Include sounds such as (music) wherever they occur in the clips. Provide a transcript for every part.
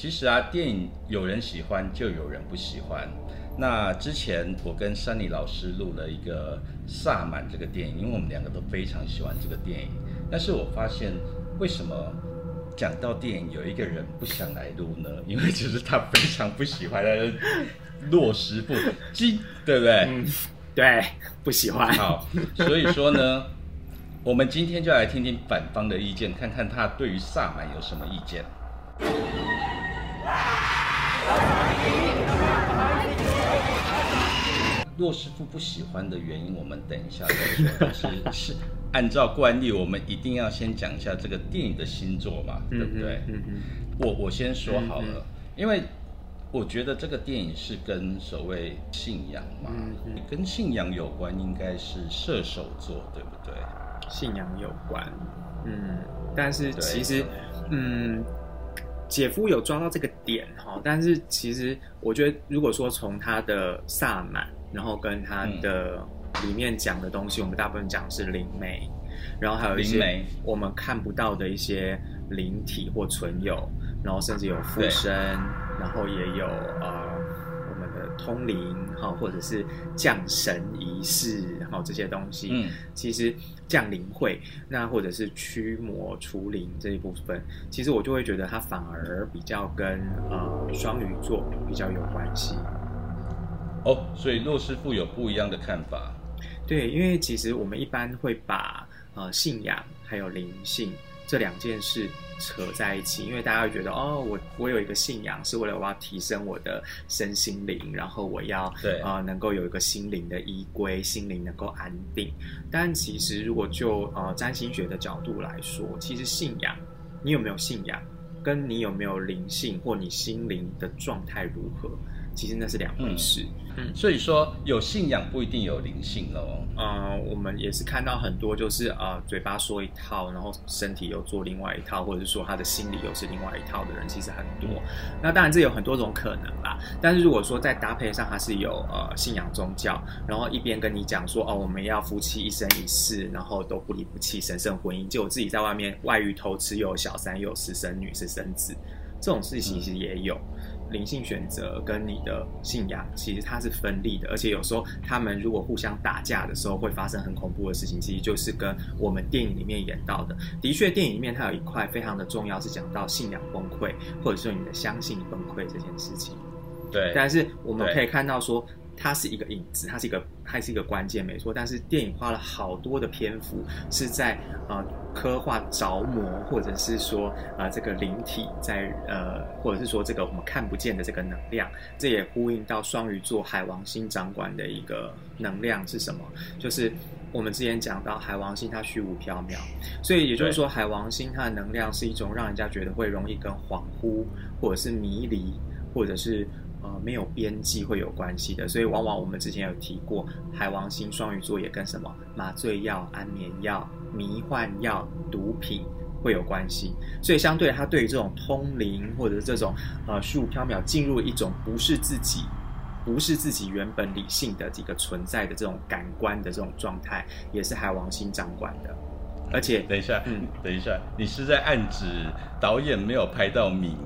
其实啊，电影有人喜欢，就有人不喜欢。那之前我跟山里老师录了一个《萨满》这个电影，因为我们两个都非常喜欢这个电影。但是我发现，为什么讲到电影有一个人不想来录呢？(laughs) 因为就是他非常不喜欢的洛师傅金，对不对？嗯，对，不喜欢。好，所以说呢，我们今天就来听听反方的意见，看看他对于萨满有什么意见。骆师傅不喜欢的原因，我们等一下再说。但是 (laughs) 是按照惯例，我们一定要先讲一下这个电影的星座嘛，对不对？嗯嗯。我我先说好了，因为我觉得这个电影是跟所谓信仰嘛，跟信仰有关，应该是射手座，对不对？信仰有关，嗯。但是其实，嗯。姐夫有抓到这个点哈，但是其实我觉得，如果说从他的萨满，然后跟他的里面讲的东西，我们大部分讲是灵媒，然后还有一些我们看不到的一些灵体或存有，然后甚至有附身，然后也有呃。通灵哈，或者是降神仪式哈，这些东西，嗯，其实降灵会，那或者是驱魔除灵这一部分，其实我就会觉得它反而比较跟呃双鱼座比较有关系。哦，所以骆师傅有不一样的看法。对，因为其实我们一般会把呃信仰还有灵性。这两件事扯在一起，因为大家会觉得哦，我我有一个信仰，是为了我要提升我的身心灵，然后我要对啊能够有一个心灵的依归，心灵能够安定。但其实如果就呃占星学的角度来说，其实信仰，你有没有信仰，跟你有没有灵性或你心灵的状态如何？其实那是两回事，嗯，所以说有信仰不一定有灵性喽。嗯，我们也是看到很多，就是啊，嘴巴说一套，然后身体又做另外一套，或者是说他的心理又是另外一套的人，其实很多。那当然这有很多种可能啦。但是如果说在搭配上，他是有呃信仰宗教，然后一边跟你讲说哦，我们要夫妻一生一世，然后都不离不弃，神圣婚姻，就我自己在外面外遇偷吃，又有小三，又有私生女，私生子，这种事情其实也有。灵性选择跟你的信仰，其实它是分立的，而且有时候他们如果互相打架的时候，会发生很恐怖的事情。其实就是跟我们电影里面演到的，的确，电影里面它有一块非常的重要，是讲到信仰崩溃，或者说你的相信崩溃这件事情。对，但是我们可以看到说。它是一个影子，它是一个，它是一个关键，没错。但是电影花了好多的篇幅是在呃刻画着魔，或者是说啊这个灵体在呃，或者是说这个我们看不见的这个能量。这也呼应到双鱼座海王星掌管的一个能量是什么？就是我们之前讲到海王星它虚无缥缈，所以也就是说海王星它的能量是一种让人家觉得会容易跟恍惚，或者是迷离，或者是。呃，没有边际会有关系的，所以往往我们之前有提过，海王星双鱼座也跟什么麻醉药、安眠药、迷幻药、毒品会有关系，所以相对它对于这种通灵或者是这种呃虚无缥缈进入一种不是自己、不是自己原本理性的这个存在的这种感官的这种状态，也是海王星掌管的。而且，等一下，嗯，等一下，你是在暗指导演没有拍到敏？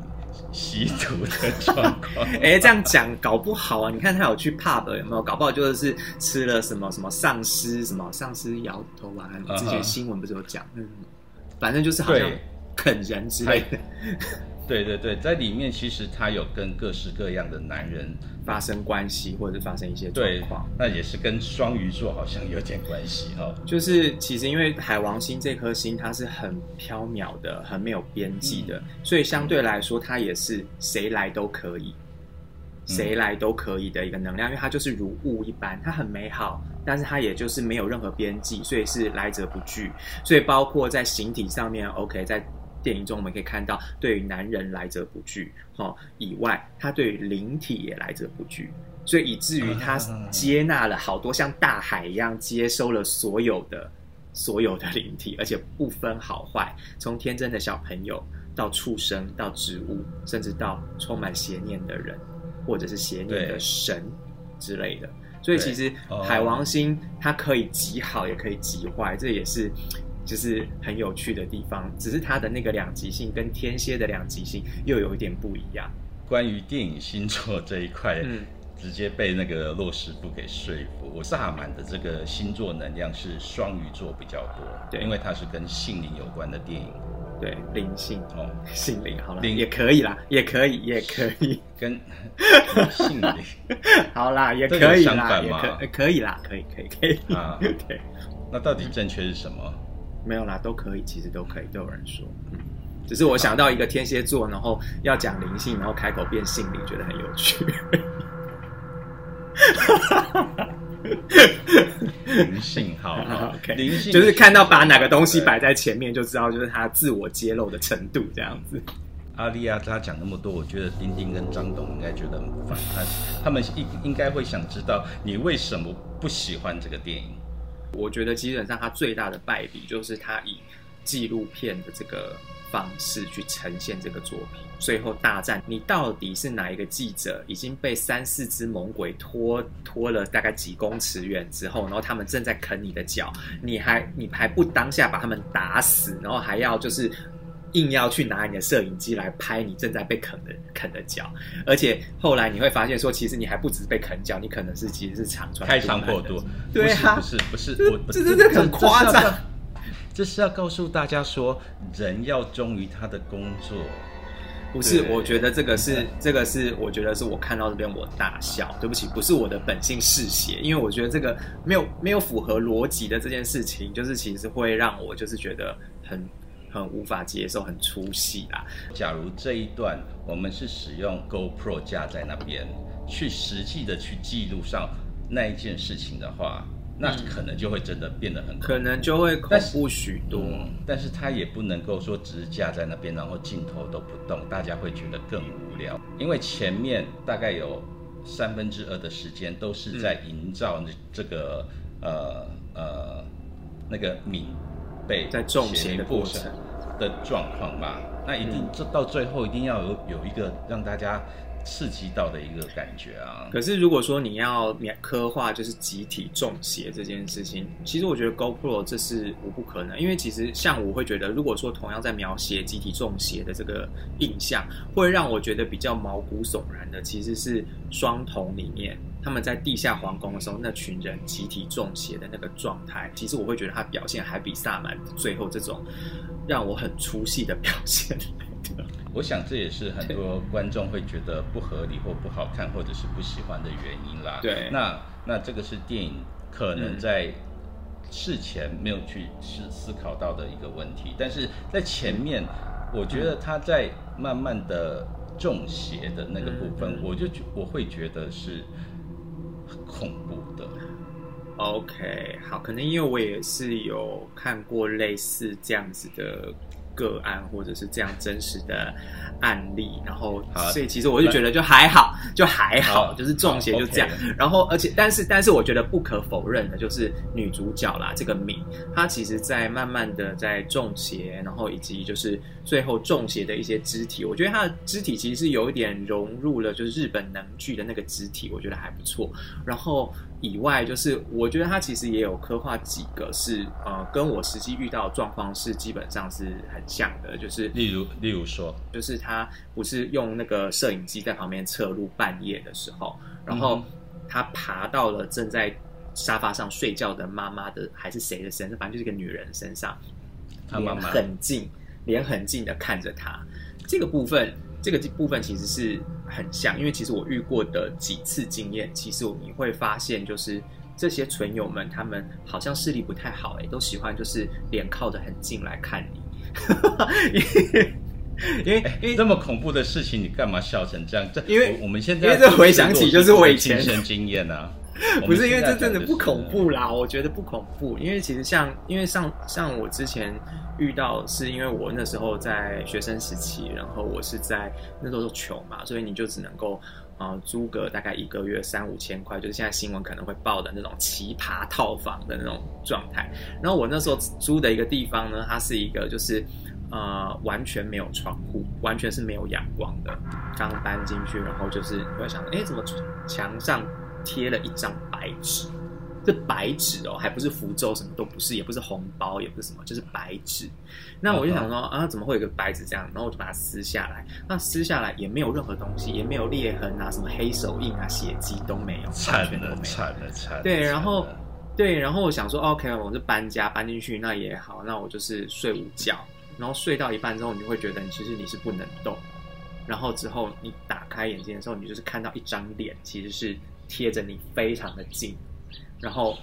吸毒的状况，(laughs) 哎，这样讲搞不好啊！你看他有去 pub 有没有？搞不好就是吃了什么什么丧尸什么丧尸摇头啊！之前新闻不是有讲？嗯，反正就是好像啃人之类的。对对对，在里面其实他有跟各式各样的男人发生关系，或者是发生一些状况，那也是跟双鱼座好像有点关系哈。就是其实因为海王星这颗星它是很飘渺的，很没有边际的，所以相对来说它也是谁来都可以，谁来都可以的一个能量，因为它就是如雾一般，它很美好，但是它也就是没有任何边际，所以是来者不拒。所以包括在形体上面，OK，在。电影中我们可以看到，对于男人来者不拒，哈以外，他对于灵体也来者不拒，所以以至于他接纳了好多像大海一样接收了所有的所有的灵体，而且不分好坏，从天真的小朋友到畜生到植物，甚至到充满邪念的人，或者是邪念的神之类的。所以其实海王星它可以极好，也可以极坏，这也是。就是很有趣的地方。只是它的那个两极性跟天蝎的两极性又有一点不一样。关于电影星座这一块，嗯。直接被那个洛师傅给说服。我萨满的这个星座能量是双鱼座比较多，对。因为它是跟性灵有关的电影。对，灵性。哦，性灵好了，灵。也可以啦，也可以，也可以，跟性灵。(laughs) 好啦，也可以啦，也可呃可以啦，可以，可以，可以，啊。(laughs) 对，那到底正确是什么？没有啦，都可以，其实都可以，都有人说，嗯，只是我想到一个天蝎座，然后要讲灵性，然后开口变性灵，觉得很有趣。灵性好 (laughs) 好 OK，灵性就是看到把哪个东西摆在前面，就知道就是他自我揭露的程度这样子。阿丽亚他讲那么多，我觉得丁丁跟张董应该觉得很烦，他他们应应该会想知道你为什么不喜欢这个电影。我觉得基本上他最大的败笔就是他以纪录片的这个方式去呈现这个作品。最后大战，你到底是哪一个记者已经被三四只猛鬼拖拖了大概几公尺远之后，然后他们正在啃你的脚，你还你还不当下把他们打死，然后还要就是。硬要去拿你的摄影机来拍你正在被啃的啃的脚，而且后来你会发现说，其实你还不只是被啃脚，你可能是其实是肠穿开肠破肚，对啊不是不是这不是，这我这这很夸张。这是要告诉大家说，人要忠于他的工作。不是，我觉得这个是这个是，我觉得是我看到这边我大笑。对不起，不是我的本性嗜血，因为我觉得这个没有没有符合逻辑的这件事情，就是其实会让我就是觉得很很无法接受，很粗细啦。假如这一段我们是使用 GoPro 架在那边，去实际的去记录上那一件事情的话，那可能就会真的变得很可能就会恐怖许多。嗯，但是它也不能够说只是架在那边，然后镜头都不动，大家会觉得更无聊。因为前面大概有三分之二的时间都是在营造这个、呃呃那个敏被在中邪的过程的状况吧，那一定这到最后一定要有有一个让大家刺激到的一个感觉啊。可是如果说你要描刻画就是集体中邪这件事情，其实我觉得 GoPro 这是无不可能，因为其实像我会觉得，如果说同样在描写集体中邪的这个印象，会让我觉得比较毛骨悚然的，其实是双瞳里面他们在地下皇宫的时候，那群人集体中邪的那个状态，其实我会觉得他表现还比萨满最后这种让我很出戏的表现来的。(laughs) 我想这也是很多观众会觉得不合理或不好看，或者是不喜欢的原因啦。对那那这个是电影可能在事前没有去思思考到的一个问题，但是在前面，我觉得他在慢慢的中邪的那个部分，嗯我就觉我会觉得是恐怖的。OK，好，可能因为我也是有看过类似这样子的个案，或者是这样真实的案例，然后所以其实我就觉得就还好，就还好，好就是中邪就这样好。然后而且但是但是我觉得不可否认的就是女主角啦，这个敏，她其实在慢慢的在中邪，然后以及就是最后中邪的一些肢体，我觉得她的肢体其实是有一点融入了就是日本能剧的那个肢体，我觉得还不错。然后以外，就是我觉得他其实也有刻画几个是呃，跟我实际遇到的状况是基本上是很像的，就是例如例如说，就是他不是用那个摄影机在旁边侧录半夜的时候，然后嗯他爬到了正在沙发上睡觉的妈妈的还是谁的身上，反正就是一个女人身上，脸他妈妈很近，脸很近的看着他。这个部分，这个部分其实是很像，因为其实我遇过的几次经验，其实你会发现，就是这些存友们，他们好像视力不太好、欸，都喜欢就是脸靠得很近来看你，(laughs) 因为因为因为这么恐怖的事情，你干嘛笑成这样？这因为我我们现在因为这回想起就是我以前亲身经验啊。不是因为这真的不恐怖啦，我觉得不恐怖，因为其实像因为像像我之前遇到，是因为我那时候在学生时期，然后我是在那时候穷嘛，所以你就只能够呃租个大概一个月三五千块，就是现在新闻可能会报的那种奇葩套房的那种状态。然后我那时候租的一个地方呢，它是一个就是。呃，完全没有窗户，完全是没有阳光的。刚搬进去，然后就是你会想，哎，怎么墙上贴了一张白纸？这白纸哦，还不是符咒，什么都不是，也不是红包，也不是什么，就是白纸。那我就想说啊，怎么会有个白纸这样？然后我就把它撕下来，那撕下来也没有任何东西，也没有裂痕啊，什么黑手印啊、血迹都没有，惨了，惨了，惨了。对，然后对，然后我想说，OK，我是搬家搬进去，那也好，那我就是睡午觉，然后睡到一半之后，你就会觉得，其实你是不能动。然后之后你打开眼睛的时候，你就是看到一张脸，其实是贴着你非常的近。然后，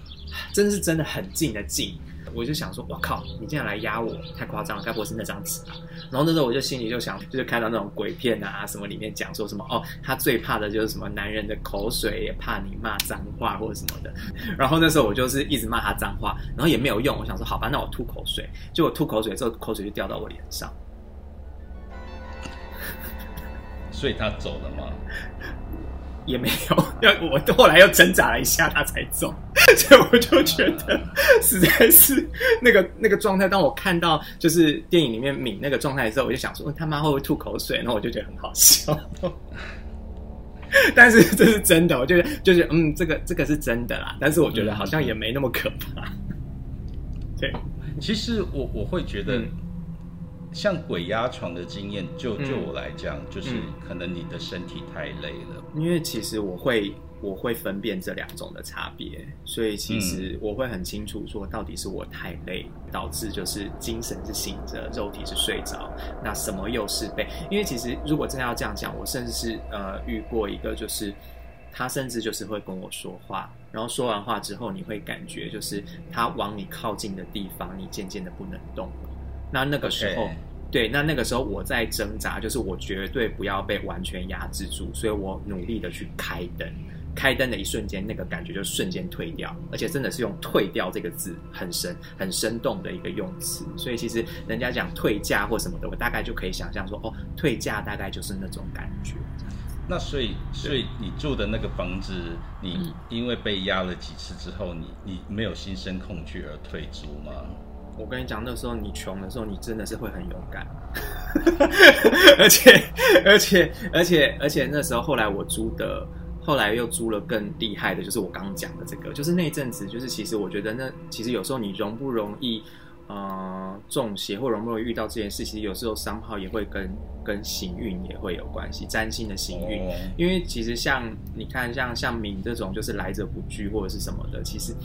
真是真的很近的近，我就想说，我靠，你竟然来压我，太夸张了，该不会是那张纸吧？然后那时候我就心里就想，就是看到那种鬼片啊，什么里面讲说什么哦，他最怕的就是什么男人的口水，也怕你骂脏话或者什么的。(laughs) 然后那时候我就是一直骂他脏话，然后也没有用。我想说，好吧，那我吐口水，结果吐口水之后，口水就掉到我脸上。所以他走了吗？也没有，要我后来又挣扎了一下，他才走。(laughs) 所以我就觉得实在是那个那个状态。当我看到就是电影里面敏那个状态的时候，我就想说他妈会不会吐口水？然后我就觉得很好笑。(laughs) 但是这是真的，我觉得就是嗯，这个这个是真的啦。但是我觉得好像也没那么可怕。对，其实我我会觉得。像鬼压床的经验，就就我来讲，就是可能你的身体太累了。因为其实我会我会分辨这两种的差别，所以其实我会很清楚说，到底是我太累导致就是精神是醒着，肉体是睡着，那什么又是被？因为其实如果真的要这样讲，我甚至是呃遇过一个，就是他甚至就是会跟我说话，然后说完话之后，你会感觉就是他往你靠近的地方，你渐渐的不能动。那那个时候，对，那那个时候我在挣扎，就是我绝对不要被完全压制住，所以我努力的去开灯，开灯的一瞬间，那个感觉就瞬间退掉，而且真的是用“退掉”这个字，很生、很生动的一个用词。所以其实人家讲退价或什么的，我大概就可以想象说，哦，退价大概就是那种感觉。那所以，所以你住的那个房子，你因为被压了几次之后，你你没有心生恐惧而退租吗？我跟你讲，那时候你穷的时候，你真的是会很勇敢，(laughs) 而且而且而且而且那时候后来我租的，后来又租了更厉害的，就是我刚刚讲的这个，就是那阵子，就是其实我觉得那其实有时候你容不容易。呃，中邪或容不容易遇到这件事，其实有时候商号也会跟跟行运也会有关系，占星的行运。因为其实像你看，像像敏这种就是来者不拒或者是什么的，其实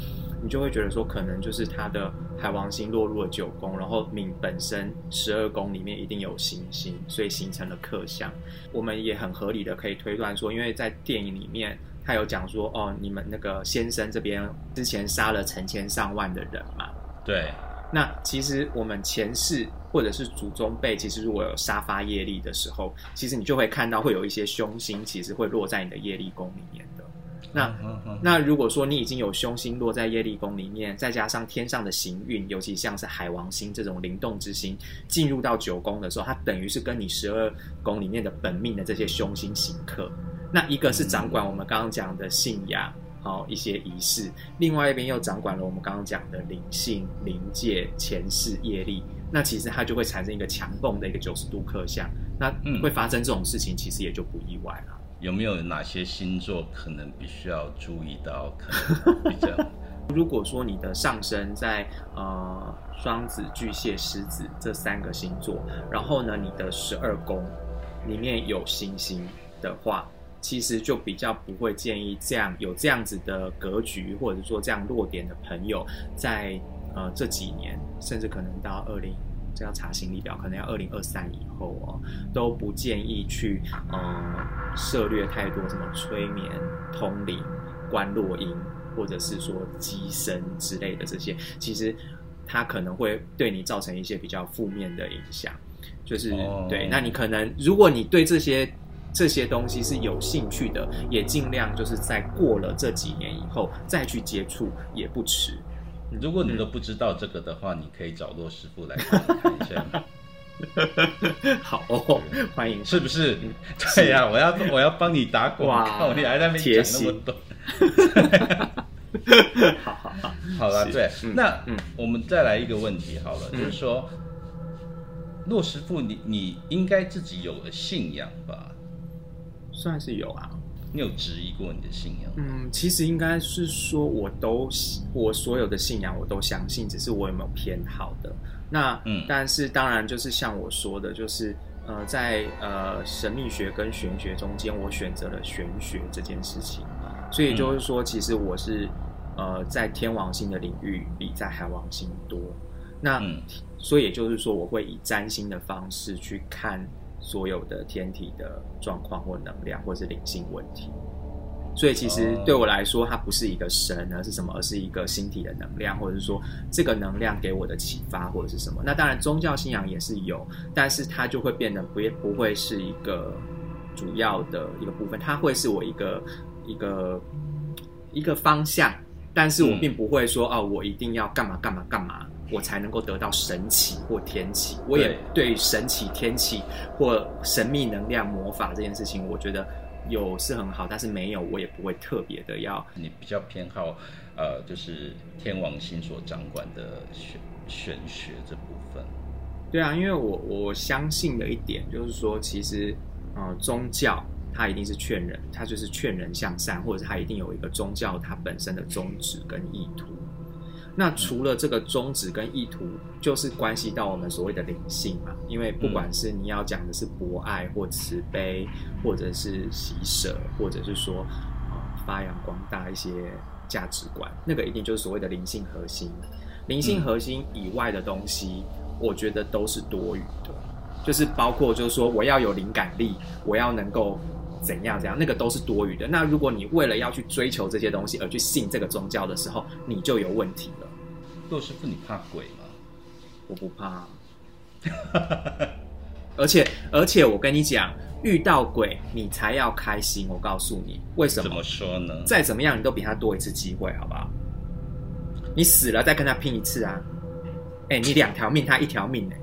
你就会觉得说，可能就是他的海王星落入了九宫，然后敏本身十二宫里面一定有行星，所以形成了克相。我们也很合理的可以推断说，因为在电影里面他有讲说，哦，你们那个先生这边之前杀了成千上万的人嘛，对。那其实我们前世或者是祖宗辈，其实如果有沙发业力的时候，其实你就会看到会有一些凶星，其实会落在你的业力宫里面的。那那如果说你已经有凶星落在业力宫里面，再加上天上的行运，尤其像是海王星这种灵动之星进入到九宫的时候，它等于是跟你十二宫里面的本命的这些凶星行克。那一个是掌管我们刚刚讲的信仰。好一些仪式，另外一边又掌管了我们刚刚讲的灵性、灵界、前世业力，那其实它就会产生一个强泵的一个九十度刻像，那会发生这种事情，其实也就不意外了。有没有哪些星座可能必须要注意到？比较，(laughs) 如果说你的上升在呃双子、巨蟹、狮子这三个星座，然后呢你的十二宫里面有星星的话。其实就比较不会建议这样有这样子的格局，或者说这样落点的朋友，在呃这几年，甚至可能到二零，这要查行李表，可能要二零二三以后哦，都不建议去呃涉略太多什么催眠、通灵、观落音，或者是说机身之类的这些，其实它可能会对你造成一些比较负面的影响。就是对，那你可能如果你对这些。这些东西是有兴趣的，也尽量就是在过了这几年以后再去接触也不迟。如果你都不知道这个的话，你可以找骆师傅来看一下。(laughs) 好哦，欢迎，(laughs) 是不是？对呀，我要我要帮你打广告，你还在那边讲那么多。好好 (laughs) 好，好了，对，那嗯，我们再来一个问题好了，就是说，骆师傅，你你应该自己有了信仰吧？算是有啊，你有质疑过你的信仰？嗯，其实应该是说，我都我所有的信仰我都相信，只是我有没有偏好的。那嗯，但是当然就是像我说的，就是呃，在呃神秘学跟玄学中间，我选择了玄学这件事情。所以就是说，其实我是呃在天王星的领域比在海王星多。那所以也就是说，我会以占星的方式去看。所有的天体的状况或能量，或者是灵性问题，所以其实对我来说，它不是一个神，而是什么？而是一个星体的能量，或者是说这个能量给我的启发，或者是什么？那当然，宗教信仰也是有，但是它就会变得不不会是一个主要的一个部分，它会是我一个一个一个方向，但是我并不会说哦，我一定要干嘛干嘛干嘛。我才能够得到神奇或天启。我也对神奇、天启或神秘能量、魔法这件事情，我觉得有是很好，但是没有我也不会特别的要。你比较偏好呃，就是天王星所掌管的玄玄学这部分。对啊，因为我我相信的一点就是说，其实呃，宗教它一定是劝人，它就是劝人向善，或者是它一定有一个宗教它本身的宗旨跟意图。那除了这个宗旨跟意图，就是关系到我们所谓的灵性嘛。因为不管是你要讲的是博爱或慈悲，或者是喜舍，或者是说呃发扬光大一些价值观，那个一定就是所谓的灵性核心。灵性核心以外的东西，我觉得都是多余的。就是包括就是说我要有灵感力，我要能够怎样怎样，那个都是多余的。那如果你为了要去追求这些东西而去信这个宗教的时候，你就有问题了。骆师傅，你怕鬼吗？我不怕，(laughs) 而且而且我跟你讲，遇到鬼你才要开心。我告诉你，为什么？怎么说呢？再怎么样，你都比他多一次机会，好不好？你死了再跟他拼一次啊！哎，你两条命，他一条命哎！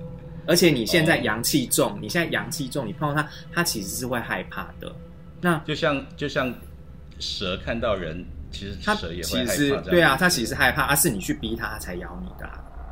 而且你现在阳气重，你现在阳气重，你碰到他，他其实是会害怕的。那就像就像蛇看到人。其实他其实对啊，它其实害怕，而是你去逼它，它才咬你的，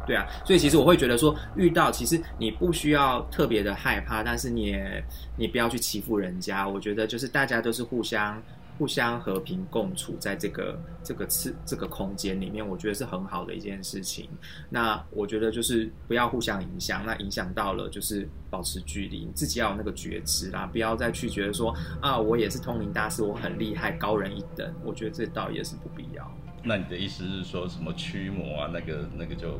对啊。所以其实我会觉得说，遇到其实你不需要特别的害怕，但是你也你不要去欺负人家。我觉得就是大家都是互相。互相和平共处在这个这个次这个空间里面，我觉得是很好的一件事情。那我觉得就是不要互相影响，那影响到了就是保持距离，你自己要有那个觉知啦，不要再去觉得说啊，我也是通灵大师，我很厉害，高人一等。我觉得这倒也是不必要。那你的意思是说什么驱魔啊？那个那个就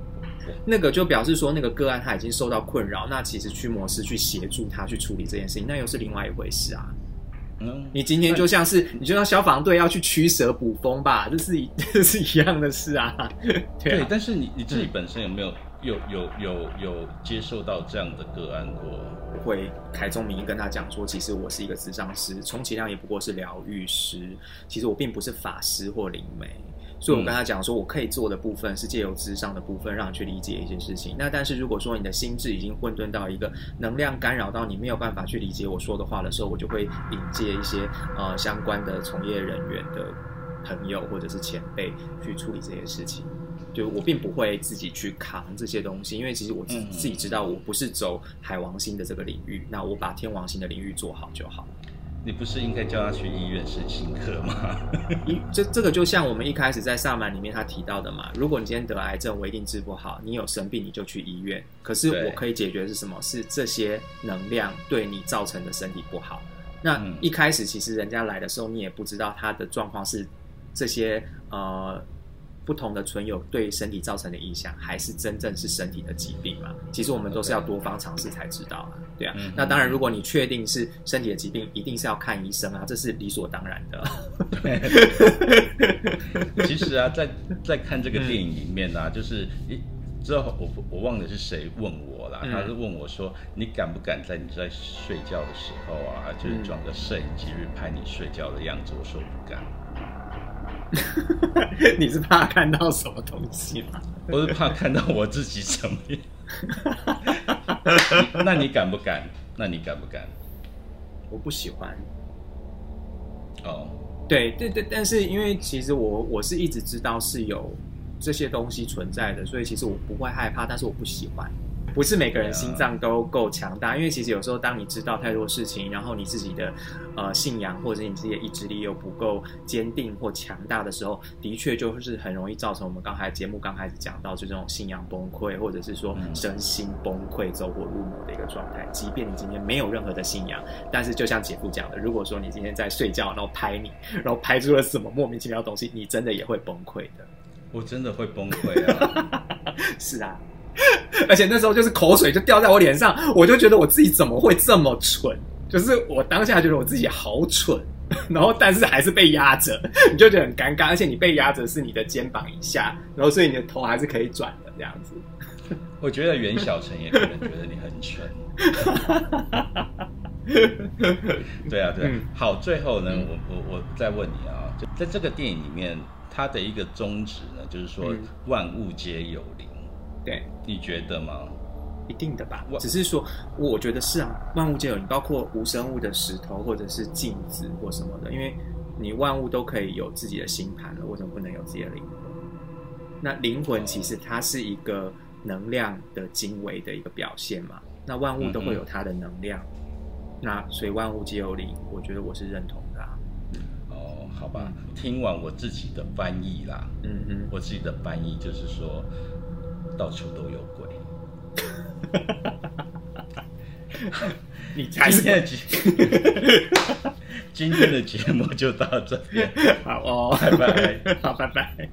那个就表示说那个个案他已经受到困扰，那其实驱魔师去协助他去处理这件事情，那又是另外一回事啊。你今天就像是，你就像消防队要去驱蛇捕风吧，这是 (laughs) 这是一样的事啊。对，但是你你自己本身有没有有有有有接受到这样的个案过？会凯中明跟他讲说，其实我是一个智商师，充其量也不过是疗愈师，其实我并不是法师或灵媒。所以我跟他讲说，我可以做的部分是借由智商的部分，让你去理解一些事情。那但是如果说你的心智已经混沌到一个能量干扰到你没有办法去理解我说的话的时候，我就会引介一些呃相关的从业人员的朋友或者是前辈去处理这些事情。就我并不会自己去扛这些东西，因为其实我自自己知道我不是走海王星的这个领域，那我把天王星的领域做好就好。你不是应该叫他去医院身心科吗？(laughs) 一这这个就像我们一开始在萨满里面他提到的嘛，如果你今天得癌症，我一定治不好。你有生病你就去医院，可是我可以解决的是什么？是这些能量对你造成的身体不好。那一开始其实人家来的时候，你也不知道他的状况是这些呃。不同的存有对身体造成的影响，还是真正是身体的疾病嘛？其实我们都是要多方尝试才知道啊，对啊。那当然，如果你确定是身体的疾病，一定是要看医生啊，这是理所当然的。(laughs) 其实啊，在在看这个电影里面呢，就是一之后我我忘了是谁问我啦，他是问我说：“你敢不敢在你在睡觉的时候啊，就是装个摄影机去拍你睡觉的样子？”我说不敢。(laughs) 你是怕看到什么东西吗？我是怕看到我自己什么样。(laughs) 那你敢不敢？那你敢不敢？我不喜欢。哦，对对对，但是因为其实我我是一直知道是有这些东西存在的，所以其实我不会害怕，但是我不喜欢。不是每个人心脏都够强大，因为其实有时候当你知道太多事情，然后你自己的呃信仰或者你自己的意志力又不够坚定或强大的时候，的确就是很容易造成我们刚才节目刚开始讲到就这种信仰崩溃，或者是说嗯身心崩溃、走火入魔的一个状态。即便你今天没有任何的信仰，但是就像姐夫讲的，如果说你今天在睡觉，然后拍你，然后拍出了什么莫名其妙的东西，你真的也会崩溃的。我真的会崩溃啊！(laughs) 是啊，(laughs) 而且那时候就是口水就掉在我脸上，我就觉得我自己怎么会这么蠢？就是我当下觉得我自己好蠢，然后但是还是被压着，你就觉得很尴尬，而且你被压着是你的肩膀以下，然后所以你的头还是可以转的这样子。我觉得袁小晨也可能觉得你很蠢。(laughs) 对啊，对啊。嗯好，最后呢，我我我再问你啊，就在这个电影里面，它的一个宗旨呢，就是说嗯万物皆有灵，对，你觉得吗？一定的吧我。只是说，我觉得是啊，万物皆有灵，包括无生物的石头或者是镜子或什么的，因为你万物都可以有自己的星盘了，为什么不能有自己的灵魂？那灵魂其实它是一个能量的精微的一个表现嘛，那万物都会有它的能量，那所以万物皆有灵，我觉得我是认同的、啊。哦，好吧，听完我自己的翻译啦，嗯嗯，我自己的翻译就是说，到处都有鬼。(laughs) 你才是今天的，(laughs) 今天的节目就到这边，好哦，拜拜。(laughs) 好，拜拜。